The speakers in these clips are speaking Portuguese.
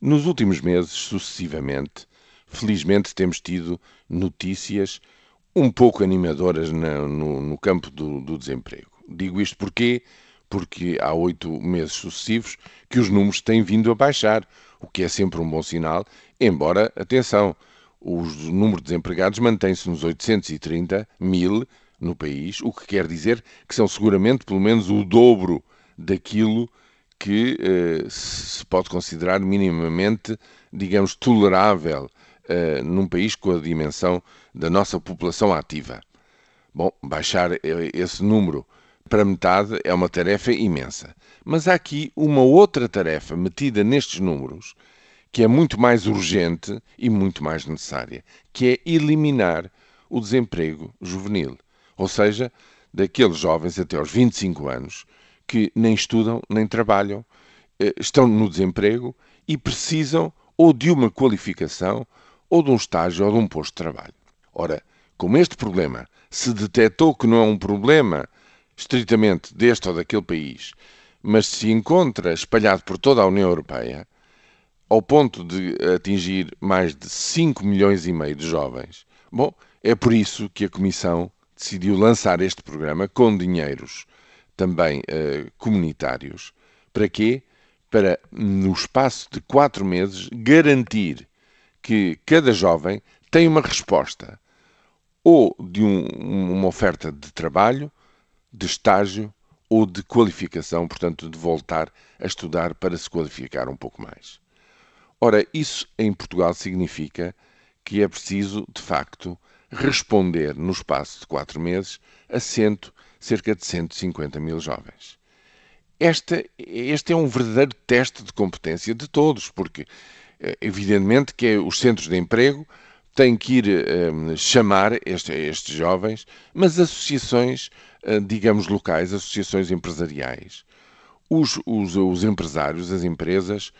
Nos últimos meses, sucessivamente, felizmente temos tido notícias um pouco animadoras no, no, no campo do, do, desemprego. Digo isto porquê? Porque há oito meses sucessivos que os números têm vindo a baixar, o que é sempre um bom sinal, embora, atenção, o número de desempregados mantém-se nos 830 mil no país, o que quer dizer que são seguramente pelo menos o dobro daquilo que eh, se pode considerar minimamente, digamos, tolerável eh, num país com a dimensão da nossa população ativa. Bom, baixar esse número para metade é uma tarefa imensa. Mas há aqui uma outra tarefa metida nestes números que é muito mais urgente e muito mais necessária, que é eliminar o desemprego juvenil. Ou seja, daqueles jovens até aos 25 anos que nem estudam nem trabalham, eh, estão no desemprego e precisam ou de uma qualificação, ou de um estágio, ou de um posto de trabalho. Ora, como este problema se detectou que não é um problema estritamente deste ou daquele país, mas se encontra espalhado por toda a União Europeia, ao ponto de atingir mais de 5 milhões e meio de jovens, bom, é por isso que a Comissão decidiu lançar este programa com dinheiros também uh, comunitários. Para quê? Para, no espaço de quatro meses, garantir que cada jovem tem uma resposta ou de um, uma oferta de trabalho, de estágio ou de qualificação, portanto, de voltar a estudar para se qualificar um pouco mais. Ora, isso em Portugal significa que é preciso, de facto, responder no espaço de quatro meses a cento cerca de 150 mil jovens. Este, este é um verdadeiro teste de competência de todos, porque, eh, evidentemente, que os centros de emprego têm que ir eh, chamar este, estes jovens, mas associações, uh, digamos, locais, associações empresariais, os, os, os empresários, as empresas,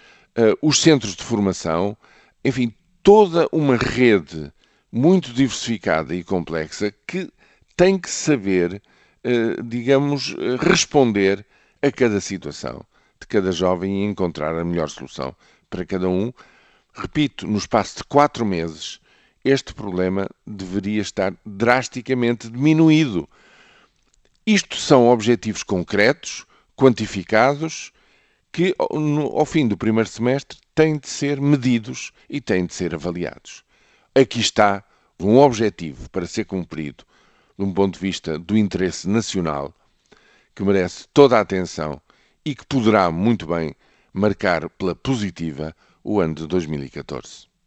os centros de formação, enfim, toda uma rede muito diversificada e complexa que tem que saber eh, digamos, eh, responder a cada situação de cada jovem e encontrar a melhor solução para cada um. Repito, no espaço de quatro meses, este problema deveria estar drasticamente diminuído. Isto são objetivos concretos, quantificados, que ao fim do primeiro semestre têm de ser medidos e têm de ser avaliados. Aqui está um objetivo para ser cumprido de um ponto de vista do interesse nacional, que merece toda a atenção e que poderá muito bem marcar pela positiva o ano de 2014.